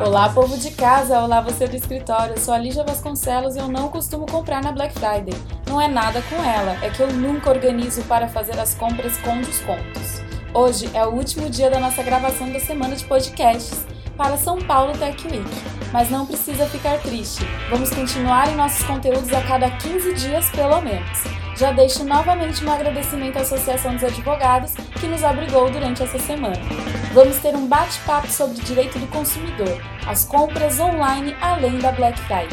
Olá, povo de casa! Olá, você do escritório! Eu sou a Lígia Vasconcelos e eu não costumo comprar na Black Friday. Não é nada com ela, é que eu nunca organizo para fazer as compras com descontos. Hoje é o último dia da nossa gravação da semana de podcasts para São Paulo Tech Week. Mas não precisa ficar triste, vamos continuar em nossos conteúdos a cada 15 dias pelo menos. Já deixo novamente um agradecimento à Associação dos Advogados que nos abrigou durante essa semana. Vamos ter um bate-papo sobre direito do consumidor, as compras online além da Black Friday,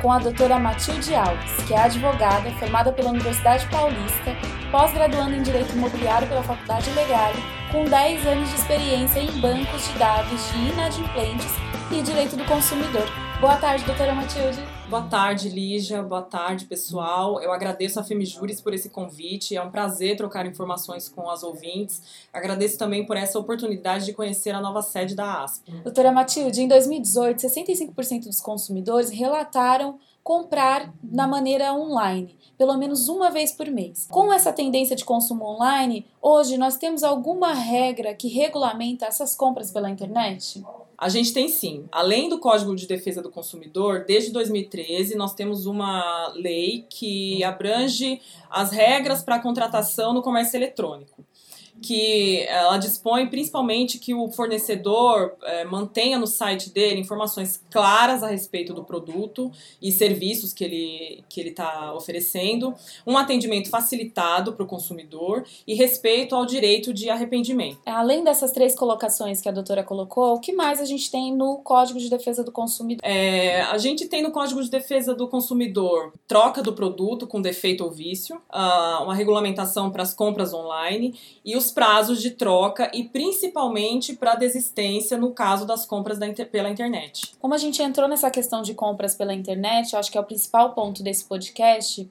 com a doutora Matilde Alves, que é advogada formada pela Universidade Paulista, pós-graduando em Direito Imobiliário pela Faculdade Legal, com 10 anos de experiência em bancos de dados de inadimplentes e direito do consumidor. Boa tarde, doutora Matilde. Boa tarde, Lígia. Boa tarde, pessoal. Eu agradeço a Femijuris por esse convite. É um prazer trocar informações com as ouvintes. Agradeço também por essa oportunidade de conhecer a nova sede da ASP. Doutora Matilde, em 2018, 65% dos consumidores relataram comprar na maneira online, pelo menos uma vez por mês. Com essa tendência de consumo online, hoje nós temos alguma regra que regulamenta essas compras pela internet? A gente tem sim. Além do Código de Defesa do Consumidor, desde 2013 nós temos uma lei que abrange as regras para a contratação no comércio eletrônico que ela dispõe principalmente que o fornecedor é, mantenha no site dele informações claras a respeito do produto e serviços que ele que ele está oferecendo, um atendimento facilitado para o consumidor e respeito ao direito de arrependimento. Além dessas três colocações que a doutora colocou, o que mais a gente tem no Código de Defesa do Consumidor? É, a gente tem no Código de Defesa do Consumidor troca do produto com defeito ou vício, uh, uma regulamentação para as compras online e os os prazos de troca e principalmente para desistência no caso das compras da inter pela internet. Como a gente entrou nessa questão de compras pela internet, eu acho que é o principal ponto desse podcast.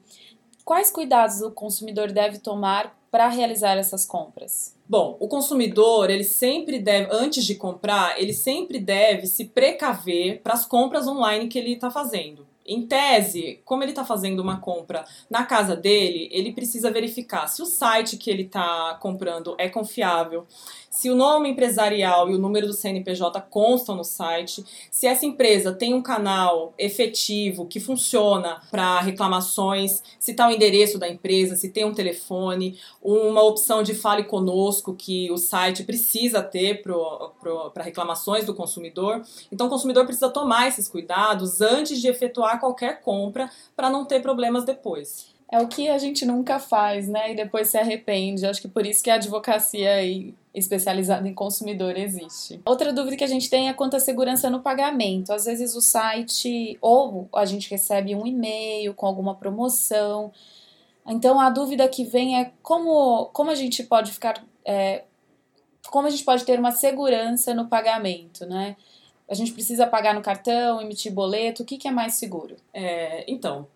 Quais cuidados o consumidor deve tomar para realizar essas compras? Bom, o consumidor, ele sempre deve, antes de comprar, ele sempre deve se precaver para as compras online que ele está fazendo. Em tese, como ele está fazendo uma compra na casa dele, ele precisa verificar se o site que ele está comprando é confiável, se o nome empresarial e o número do CNPJ constam no site, se essa empresa tem um canal efetivo que funciona para reclamações, se está o endereço da empresa, se tem um telefone, uma opção de fale conosco que o site precisa ter para reclamações do consumidor. Então, o consumidor precisa tomar esses cuidados antes de efetuar qualquer compra para não ter problemas depois é o que a gente nunca faz, né? E depois se arrepende. Acho que por isso que a advocacia especializada em consumidor existe. Outra dúvida que a gente tem é quanto à segurança no pagamento. Às vezes o site ou a gente recebe um e-mail com alguma promoção. Então a dúvida que vem é como, como a gente pode ficar. É, como a gente pode ter uma segurança no pagamento, né? A gente precisa pagar no cartão, emitir boleto, o que, que é mais seguro? É, então,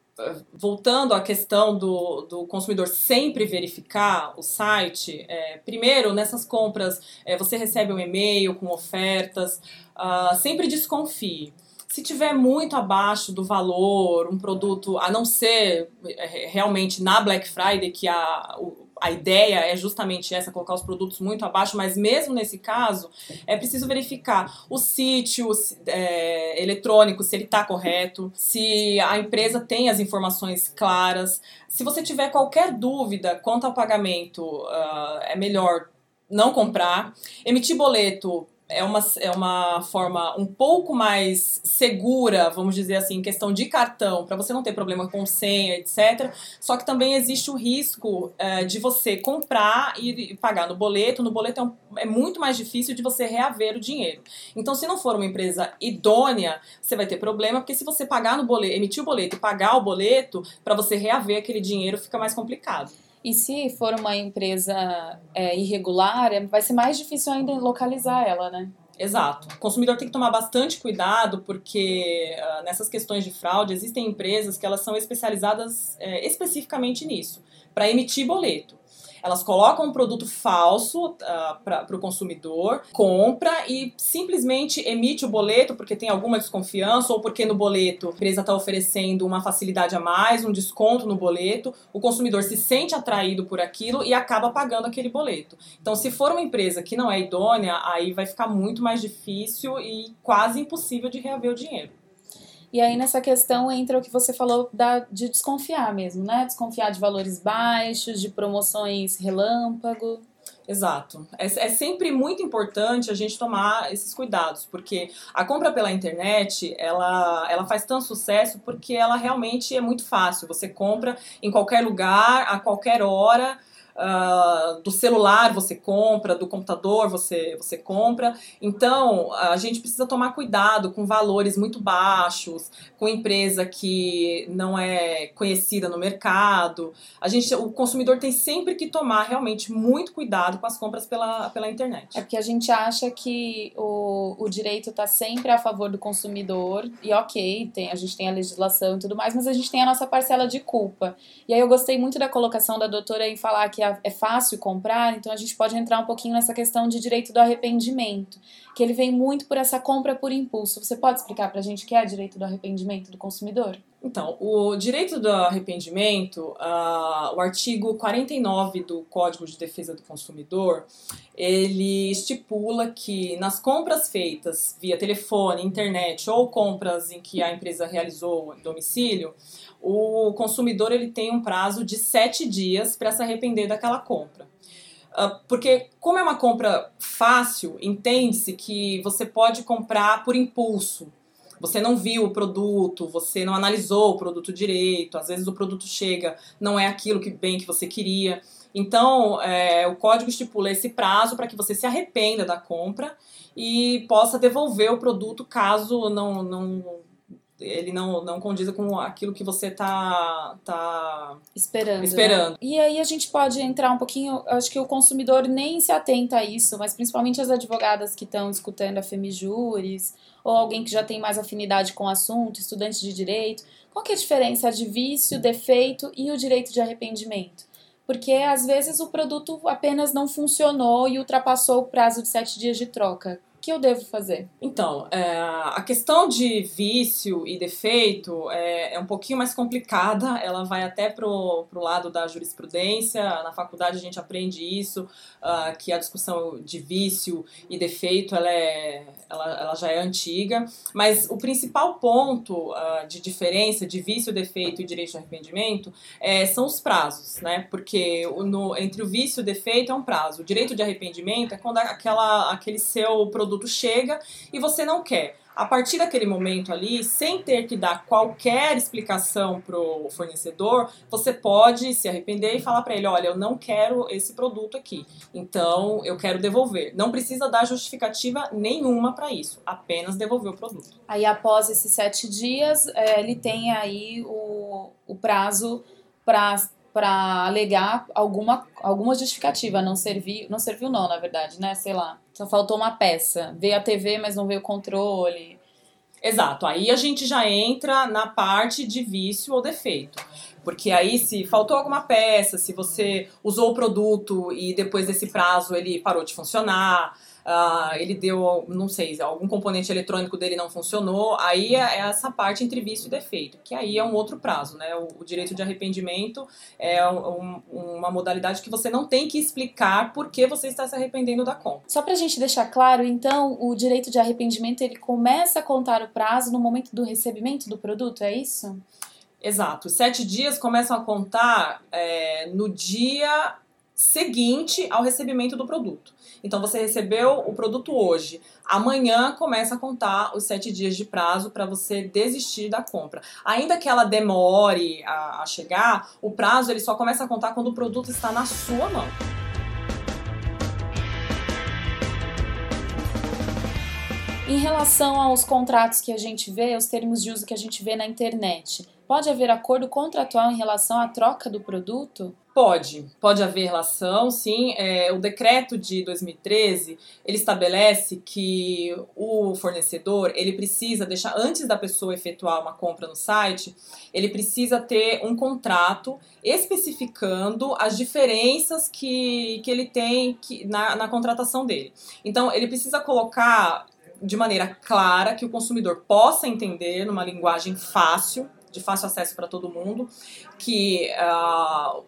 voltando à questão do, do consumidor sempre verificar o site, é, primeiro, nessas compras, é, você recebe um e-mail com ofertas, uh, sempre desconfie. Se tiver muito abaixo do valor, um produto, a não ser é, realmente na Black Friday, que a, o, a ideia é justamente essa, colocar os produtos muito abaixo, mas mesmo nesse caso, é preciso verificar o sítio é, eletrônico, se ele está correto, se a empresa tem as informações claras. Se você tiver qualquer dúvida quanto ao pagamento, uh, é melhor não comprar. Emitir boleto é uma, é uma forma um pouco mais segura, vamos dizer assim, questão de cartão, para você não ter problema com senha, etc. Só que também existe o risco é, de você comprar e, e, pagar no boleto. No boleto é, um, é, muito mais difícil de você reaver o dinheiro. Então, se não for uma empresa idônea, você vai ter problema, porque se você pagar no boleto, emitir o boleto e pagar o boleto, para você reaver aquele dinheiro fica mais complicado. E se for uma empresa é, irregular, é, vai ser mais difícil ainda localizar ela, né? Exato. O consumidor tem que tomar bastante cuidado porque uh, nessas questões de fraude existem empresas que elas são especializadas é, especificamente nisso, para emitir boleto. Elas colocam um produto falso uh, para o consumidor, compra e simplesmente emite o boleto porque tem alguma desconfiança ou porque no boleto a empresa está oferecendo uma facilidade a mais, um desconto no boleto. O consumidor se sente atraído por aquilo e acaba pagando aquele boleto. Então, se for uma empresa que não é idônea, aí vai ficar muito mais difícil e quase impossível de reaver o dinheiro. E aí nessa questão entra o que você falou da, de desconfiar mesmo, né? Desconfiar de valores baixos, de promoções relâmpago. Exato. É, é, sempre muito importante a gente tomar esses cuidados, porque a compra pela internet, ela, ela faz tanto sucesso porque ela realmente é muito fácil. Você compra em qualquer lugar, a qualquer hora, Uh, do celular você compra, do computador você, você compra. Então, a gente precisa tomar cuidado com valores muito baixos, com empresa que não é conhecida no mercado. A gente, o consumidor tem sempre que tomar realmente muito cuidado com as compras pela, pela internet. É porque a gente acha que o, o direito está sempre a favor do consumidor, e ok, tem, a gente tem a legislação e tudo mais, mas a gente tem a nossa parcela de culpa. E aí eu gostei muito da colocação da doutora em falar que a é fácil comprar, então a gente pode entrar um pouquinho nessa questão de direito do arrependimento, que ele vem muito por essa compra por impulso. Você pode explicar para a gente o que é direito do arrependimento do consumidor? Então, o direito do arrependimento, uh, o artigo 49 do Código de Defesa do Consumidor, ele estipula que nas compras feitas via telefone, internet ou compras em que a empresa realizou domicílio, o consumidor ele tem um prazo de sete dias para se arrepender daquela compra. Uh, porque, como é uma compra fácil, entende-se que você pode comprar por impulso. Você não viu o produto, você não analisou o produto direito, às vezes o produto chega, não é aquilo que bem que você queria. Então, é, o código estipula esse prazo para que você se arrependa da compra e possa devolver o produto caso não, não ele não, não condiza com aquilo que você tá, tá esperando. esperando. Né? E aí a gente pode entrar um pouquinho, acho que o consumidor nem se atenta a isso, mas principalmente as advogadas que estão escutando a Femijures, ou alguém que já tem mais afinidade com o assunto, estudante de direito. Qual que é a diferença de vício, defeito e o direito de arrependimento? Porque às vezes o produto apenas não funcionou e ultrapassou o prazo de sete dias de troca que eu devo fazer? Então, é, a questão de vício e defeito é, é, um pouquinho mais complicada, ela vai até pro, pro lado da jurisprudência, na faculdade a gente aprende isso, uh, que a discussão de vício e defeito ela, é, ela, ela já é antiga, mas o principal ponto uh, de diferença de vício, defeito e direito de arrependimento é, são os prazos, né? Porque no, entre o vício e o defeito é um prazo, o direito de arrependimento é quando aquela, aquele seu produto produto chega e você não quer. A partir daquele momento ali, sem ter que dar qualquer explicação para o fornecedor, você pode se arrepender e falar para ele: olha, eu não quero esse produto aqui, então eu quero devolver. Não precisa dar justificativa nenhuma para isso, apenas devolver o produto. Aí, após esses sete dias, é, ele tem aí o, o prazo para para alegar alguma, alguma justificativa, não serviu, não serviu não, na verdade, né? Sei lá, só faltou uma peça, veio a TV, mas não veio o controle. Exato, aí a gente já entra na parte de vício ou defeito. Porque aí, se faltou alguma peça, se você usou o produto e depois desse prazo ele parou de funcionar, uh, ele deu, não sei, algum componente eletrônico dele não funcionou, aí é, é essa parte entre vício e defeito, que aí é um outro prazo, né? O, o direito de arrependimento é um, uma modalidade que você não tem que explicar por que você está se arrependendo da compra. Só para a gente deixar claro, então, o direito de arrependimento ele começa a contar o prazo no momento do recebimento do produto, é isso? Exato. Sete dias começam a contar é, no dia seguinte ao recebimento do produto. Então você recebeu o produto hoje, amanhã começa a contar os sete dias de prazo para você desistir da compra. Ainda que ela demore a, a chegar, o prazo ele só começa a contar quando o produto está na sua mão. Em relação aos contratos que a gente vê, os termos de uso que a gente vê na internet, Pode haver acordo contratual em relação à troca do produto? Pode, pode haver relação, sim. É, o decreto de 2013 ele estabelece que o fornecedor ele precisa deixar antes da pessoa efetuar uma compra no site, ele precisa ter um contrato especificando as diferenças que, que ele tem que, na, na contratação dele. Então ele precisa colocar de maneira clara que o consumidor possa entender numa linguagem fácil, de fácil acesso para todo mundo, que uh,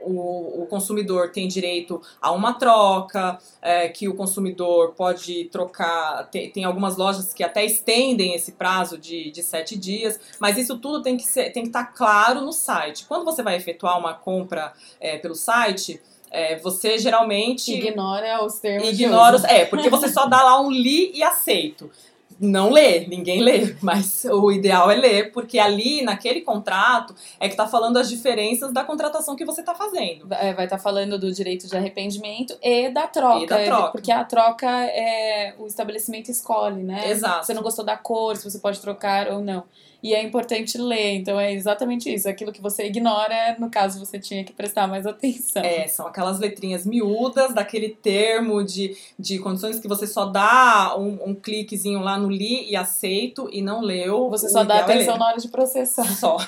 o, o, consumidor tem direito a uma troca, é, que o consumidor pode trocar. Tem, tem, algumas lojas que até estendem esse prazo de, de sete dias, mas isso tudo tem que, ser, tem que estar tá claro no site. Quando você vai efetuar uma compra é, pelo site, é, você geralmente. Ignora os termos. Ignora os, É, porque você só dá lá um li e aceito não lê, ninguém lê, mas o ideal é ler, porque ali, naquele contrato, é que está falando as diferenças da contratação que você está fazendo. É, vai estar tá falando do direito de arrependimento e da troca. E da troca. Porque a troca é o estabelecimento escolhe, né? Exato. Você não gostou da cor, se você pode trocar ou não e é importante ler. Então é exatamente isso. Aquilo que você ignora, no caso, você tinha que prestar mais atenção. É, são aquelas letrinhas miúdas daquele termo de, de condições que você só dá um, um cliquezinho lá no li e aceito e não leu. Você só dá é atenção é na hora de processar. Só.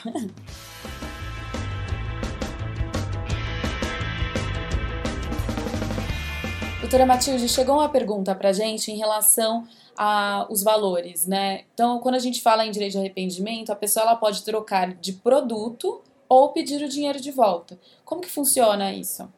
Doutora Matilde, chegou uma pergunta pra gente em relação a, os valores, né? Então, quando a gente fala em direito de arrependimento, a pessoa ela pode trocar de produto ou pedir o dinheiro de volta. Como que funciona isso?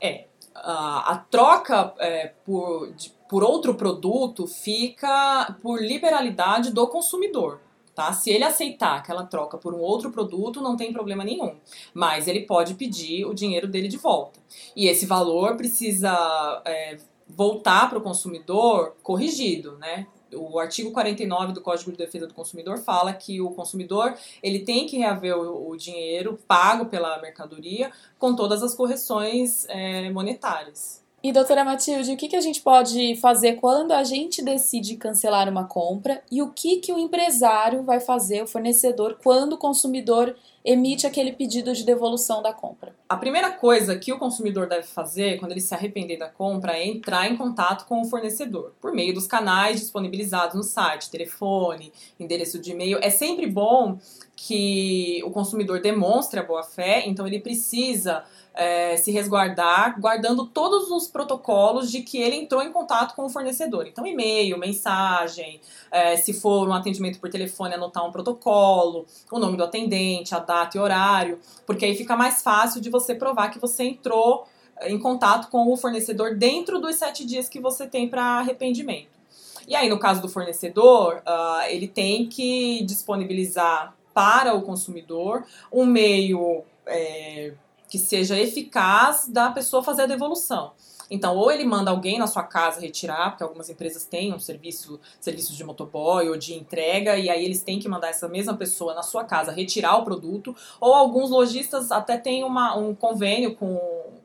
É, a, troca é, por, de, por outro produto fica por liberalidade do consumidor. Tá? Se ele aceitar aquela troca por um outro produto, não tem problema nenhum. Mas ele pode pedir o dinheiro dele de volta. E esse valor precisa é, voltar para o consumidor corrigido, né? O artigo 49 do Código de Defesa do Consumidor fala que o consumidor ele tem que reaver o, o dinheiro pago pela mercadoria com todas as correções é, monetárias. E doutora Matilde, o que, que a gente pode fazer quando a gente decide cancelar uma compra e o que, que o empresário vai fazer, o fornecedor, quando o consumidor emite aquele pedido de devolução da compra? A primeira coisa que o consumidor deve fazer quando ele se arrepender da compra é entrar em contato com o fornecedor por meio dos canais disponibilizados no site, telefone, endereço de e-mail. É sempre bom que o consumidor demonstre a boa fé, então ele precisa é, se resguardar, guardando todos os protocolos de que ele entrou em contato com o fornecedor. Então, e-mail, mensagem, é, se for um atendimento por telefone, anotar um protocolo, o nome do atendente, a data e horário, porque aí fica mais fácil de você provar que você entrou em contato com o fornecedor dentro dos sete dias que você tem para arrependimento. E aí, no caso do fornecedor, uh, ele tem que disponibilizar para o consumidor um meio é, que seja eficaz da pessoa fazer a devolução. Então, ou ele manda alguém na sua casa retirar, porque algumas empresas têm um serviço, serviços de motoboy ou de entrega, e aí eles têm que mandar essa mesma pessoa na sua casa retirar o produto, ou alguns lojistas até têm uma, um convênio com,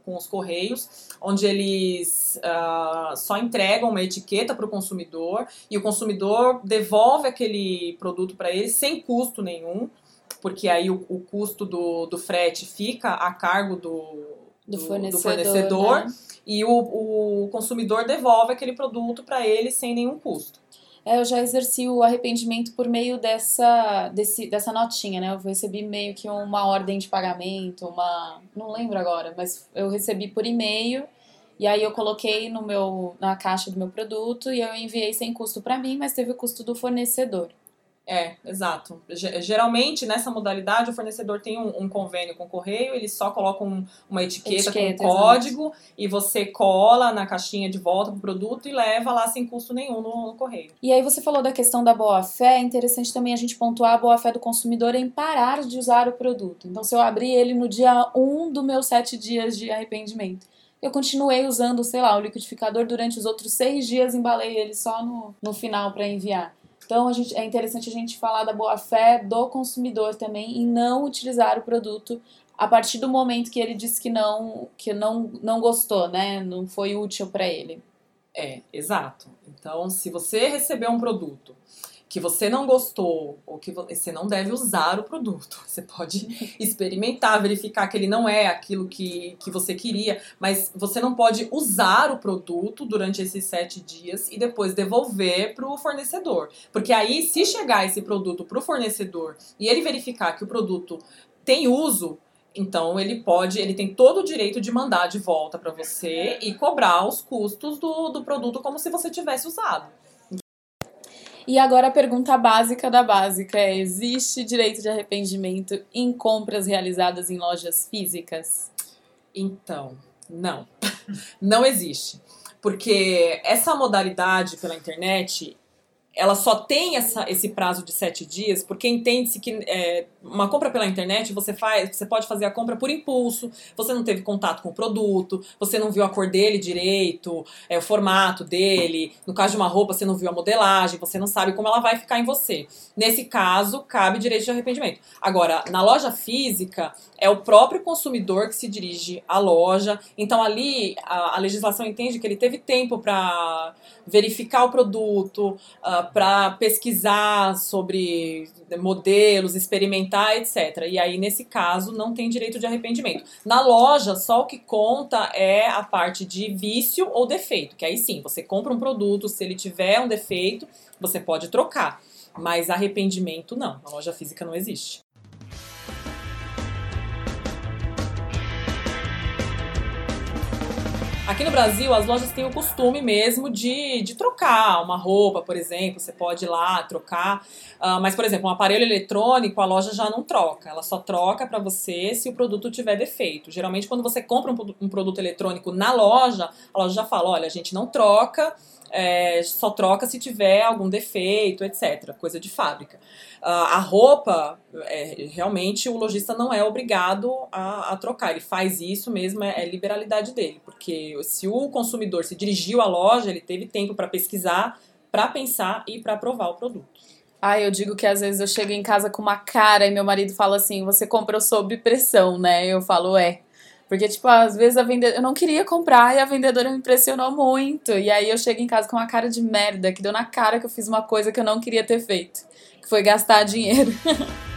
com os correios, onde eles uh, só entregam uma etiqueta para o consumidor e o consumidor devolve aquele produto para ele sem custo nenhum porque aí o, o custo do, do frete fica a cargo do, do, do fornecedor, do fornecedor né? E o, o consumidor devolve aquele produto para ele sem nenhum custo. É, eu já exerci o arrependimento por meio dessa, desse, dessa notinha, né? Eu recebi meio que uma ordem de pagamento, uma. Não lembro agora, mas eu recebi por e-mail. E aí eu coloquei no meu, na caixa do meu produto e eu enviei sem custo para mim, mas teve o custo do fornecedor. É, exato. Geralmente, nessa modalidade, o fornecedor tem um, um convênio com o correio, eles só colocam um, uma etiqueta, etiqueta com um código e você cola na caixinha de volta pro produto e leva lá sem custo nenhum no, no correio. E aí você falou da questão da boa-fé, é interessante também a gente pontuar a boa-fé do consumidor em parar de usar o produto. Então, se eu abrir ele no dia 1 do meu sete dias de arrependimento, eu continuei usando, sei lá, o liquidificador durante os outros seis dias, embalei ele só no, no final para enviar. Então a gente, é interessante a gente falar da boa fé do consumidor também em não utilizar o produto a partir do momento que ele disse que não que não, não gostou, né? Não foi útil para ele. É, exato. Então, se você recebeu um produto que você não gostou ou que você não deve usar o produto. Você pode experimentar, verificar que ele não é aquilo que, que você queria, mas você não pode usar o produto durante esses sete dias e depois devolver para o fornecedor. Porque aí, se chegar esse produto para o fornecedor e ele verificar que o produto tem uso, então ele pode, ele tem todo o direito de mandar de volta para você e cobrar os custos do, do produto como se você tivesse usado. E agora a pergunta básica da básica é: existe direito de arrependimento em compras realizadas em lojas físicas? Então, não. não existe. Porque essa modalidade pela internet, ela só tem essa, esse prazo de sete dias, porque entende-se que é, uma compra pela internet você faz, você pode fazer a compra por impulso, você não teve contato com o produto, você não viu a cor dele direito, é, o formato dele. No caso de uma roupa, você não viu a modelagem, você não sabe como ela vai ficar em você. Nesse caso, cabe direito de arrependimento. Agora, na loja física, é o próprio consumidor que se dirige à loja. Então, ali, a, a legislação entende que ele teve tempo para verificar o produto, uh, ah, para pesquisar sobre modelos, experimentar, etc. E aí, nesse caso, não tem direito de arrependimento. Na loja, só o que conta é a parte de vício ou defeito, que aí sim, você compra um produto, se ele tiver um defeito, você pode trocar. Mas arrependimento não, na loja física não existe. Aqui no Brasil, as lojas têm o costume mesmo de, de trocar uma roupa, por exemplo. Você pode ir lá trocar. Uh, mas, por exemplo, um aparelho eletrônico, a loja já não troca. Ela só troca para você se o produto tiver defeito. Geralmente, quando você compra um, um produto eletrônico na loja, a loja já fala: olha, a gente não troca é, só troca se tiver algum defeito, etc. Coisa de fábrica. Uh, a roupa, é, realmente o lojista não é obrigado a, a trocar. Ele faz isso mesmo, é, é, liberalidade dele. Porque se o consumidor se dirigiu à loja, ele teve tempo para pesquisar, para pensar e para provar o produto. Ah, eu digo que às vezes eu chego em casa com uma cara e meu marido fala assim: você comprou sob pressão, né? Eu falo, é. Porque, tipo, às vezes a vendedora. Eu não queria comprar e a vendedora me impressionou muito. E aí eu chego em casa com uma cara de merda, que deu na cara que eu fiz uma coisa que eu não queria ter feito. Que foi gastar dinheiro.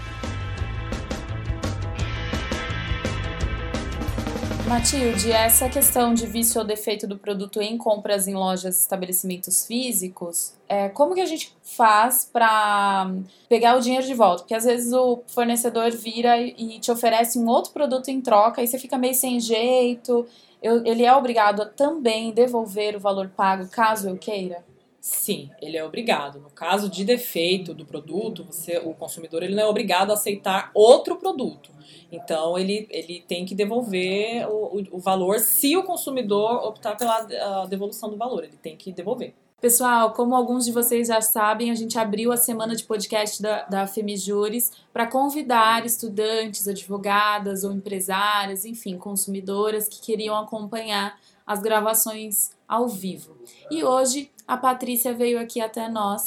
Matilde, essa questão de vício ou defeito do produto em compras em lojas e estabelecimentos físicos, é, como que a gente faz para pegar o dinheiro de volta? Porque às vezes o fornecedor vira e te oferece um outro produto em troca e você fica meio sem jeito. Eu, ele é obrigado a também devolver o valor pago caso eu queira? Sim, ele é obrigado. No caso de defeito do produto, você, o consumidor ele não é obrigado a aceitar outro produto. Então ele, ele tem que devolver o, o, o valor se o consumidor optar pela devolução do valor. Ele tem que devolver. Pessoal, como alguns de vocês já sabem, a gente abriu a semana de podcast da, da Femijures para convidar estudantes, advogadas ou empresárias, enfim, consumidoras que queriam acompanhar as gravações ao vivo. E hoje a Patrícia veio aqui até nós